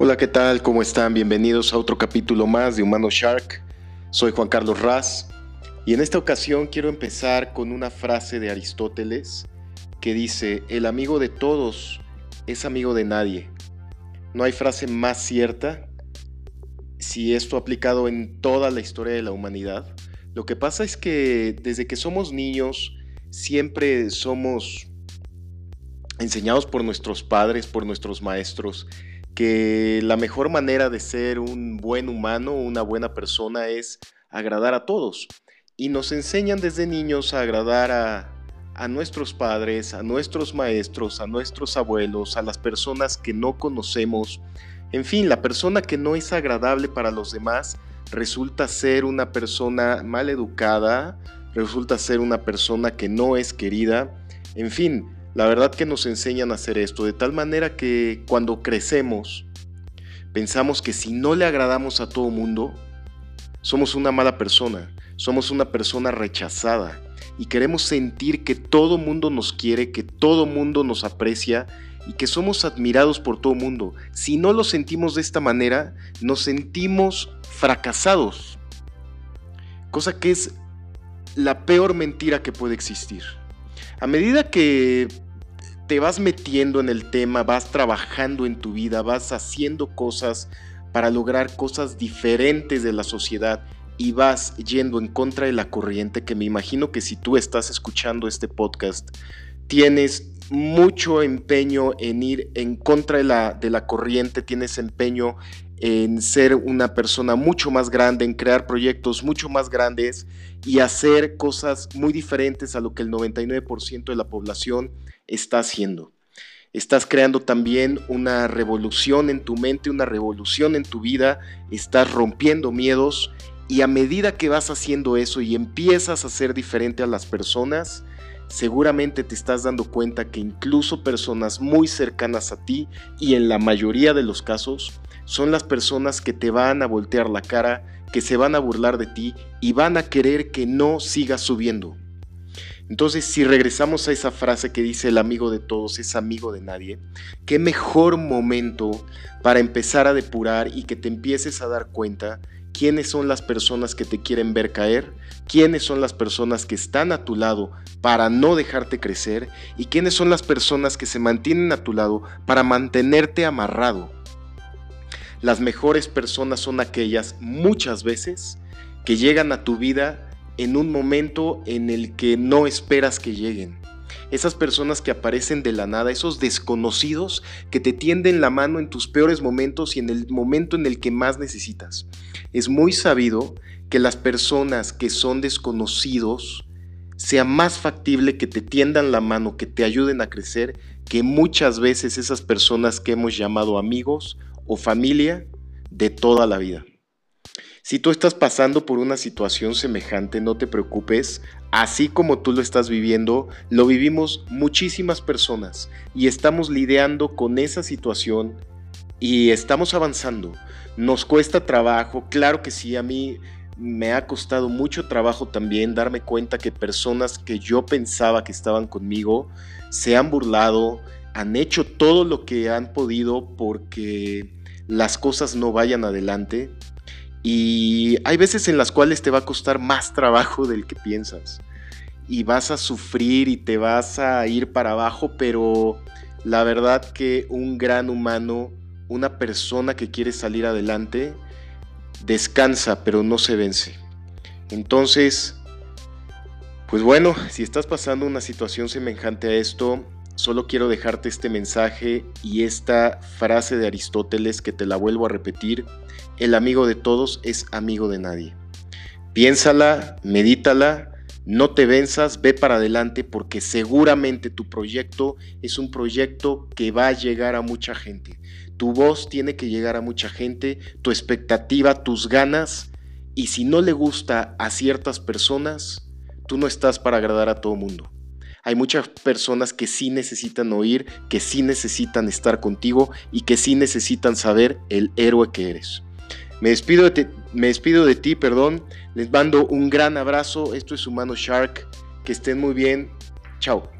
Hola, ¿qué tal? ¿Cómo están? Bienvenidos a otro capítulo más de Humano Shark. Soy Juan Carlos Raz y en esta ocasión quiero empezar con una frase de Aristóteles que dice, el amigo de todos es amigo de nadie. No hay frase más cierta si esto aplicado en toda la historia de la humanidad. Lo que pasa es que desde que somos niños siempre somos enseñados por nuestros padres, por nuestros maestros, que la mejor manera de ser un buen humano, una buena persona es agradar a todos. Y nos enseñan desde niños a agradar a, nuestros padres, a nuestros maestros, a nuestros abuelos, a las personas que no conocemos. En fin, la persona que no es agradable para los demás resulta ser una persona mal educada, resulta ser una persona que no es querida. En fin, la verdad que nos enseñan a hacer esto, de tal manera que cuando crecemos, pensamos que si no le agradamos a todo mundo, somos una mala persona, somos una persona rechazada y queremos sentir que todo mundo nos quiere, que todo mundo nos aprecia y que somos admirados por todo mundo. Si no lo sentimos de esta manera, nos sentimos fracasados, cosa que es la peor mentira que puede existir. A medida que te vas metiendo en el tema, vas trabajando en tu vida, vas haciendo cosas para lograr cosas diferentes de la sociedad y vas yendo en contra de la corriente, que me imagino que si tú estás escuchando este podcast, tienes mucho empeño en ir en contra de la, de la corriente, tienes empeño en ser una persona mucho más grande, en crear proyectos mucho más grandes y hacer cosas muy diferentes a lo que el 99% de la población está haciendo. Estás creando también una revolución en tu mente, una revolución en tu vida, estás rompiendo miedos y a medida que vas haciendo eso y empiezas a ser diferente a las personas, seguramente te estás dando cuenta que incluso personas muy cercanas a ti y en la mayoría de los casos son las personas que te van a voltear la cara, que se van a burlar de ti y van a querer que no sigas subiendo. Entonces, si regresamos a esa frase que dice el amigo de todos es amigo de nadie, qué mejor momento para empezar a depurar y que te empieces a dar cuenta quiénes son las personas que te quieren ver caer, quiénes son las personas que están a tu lado para no dejarte crecer y quiénes son las personas que se mantienen a tu lado para mantenerte amarrado. Las mejores personas son aquellas muchas veces que llegan a tu vida en un momento en el que no esperas que lleguen. Esas personas que aparecen de la nada, esos desconocidos que te tienden la mano en tus peores momentos y en el momento en el que más necesitas. Es muy sabido que las personas que son desconocidos sea más factible que te tiendan la mano, que te ayuden a crecer, que muchas veces esas personas que hemos llamado amigos o familia de toda la vida. Si tú estás pasando por una situación semejante, no te preocupes, así como tú lo estás viviendo, lo vivimos muchísimas personas y estamos lidiando con esa situación y estamos avanzando. Nos cuesta trabajo, claro que sí, a mí me ha costado mucho trabajo también darme cuenta que personas que yo pensaba que estaban conmigo se han burlado, han hecho todo lo que han podido porque las cosas no vayan adelante y hay veces en las cuales te va a costar más trabajo del que piensas. Y vas a sufrir y te vas a ir para abajo, pero la verdad que un gran humano, una persona que quiere salir adelante, descansa, pero no se vence. Entonces, pues bueno, si estás pasando una situación semejante a esto, solo quiero dejarte este mensaje y esta frase de Aristóteles que te la vuelvo a repetir el amigo de todos es amigo de nadie. Piénsala, medítala, no te venzas, ve para adelante porque seguramente tu proyecto es un proyecto que va a llegar a mucha gente. Tu voz tiene que llegar a mucha gente, tu expectativa, tus ganas, y si no le gusta a ciertas personas, tú no estás para agradar a todo mundo. Hay muchas personas que sí necesitan oír, que sí necesitan estar contigo y que sí necesitan saber el héroe que eres. Me despido, de me despido de ti, perdón. Les mando un gran abrazo. Esto es Humano Shark. Que estén muy bien. Chao.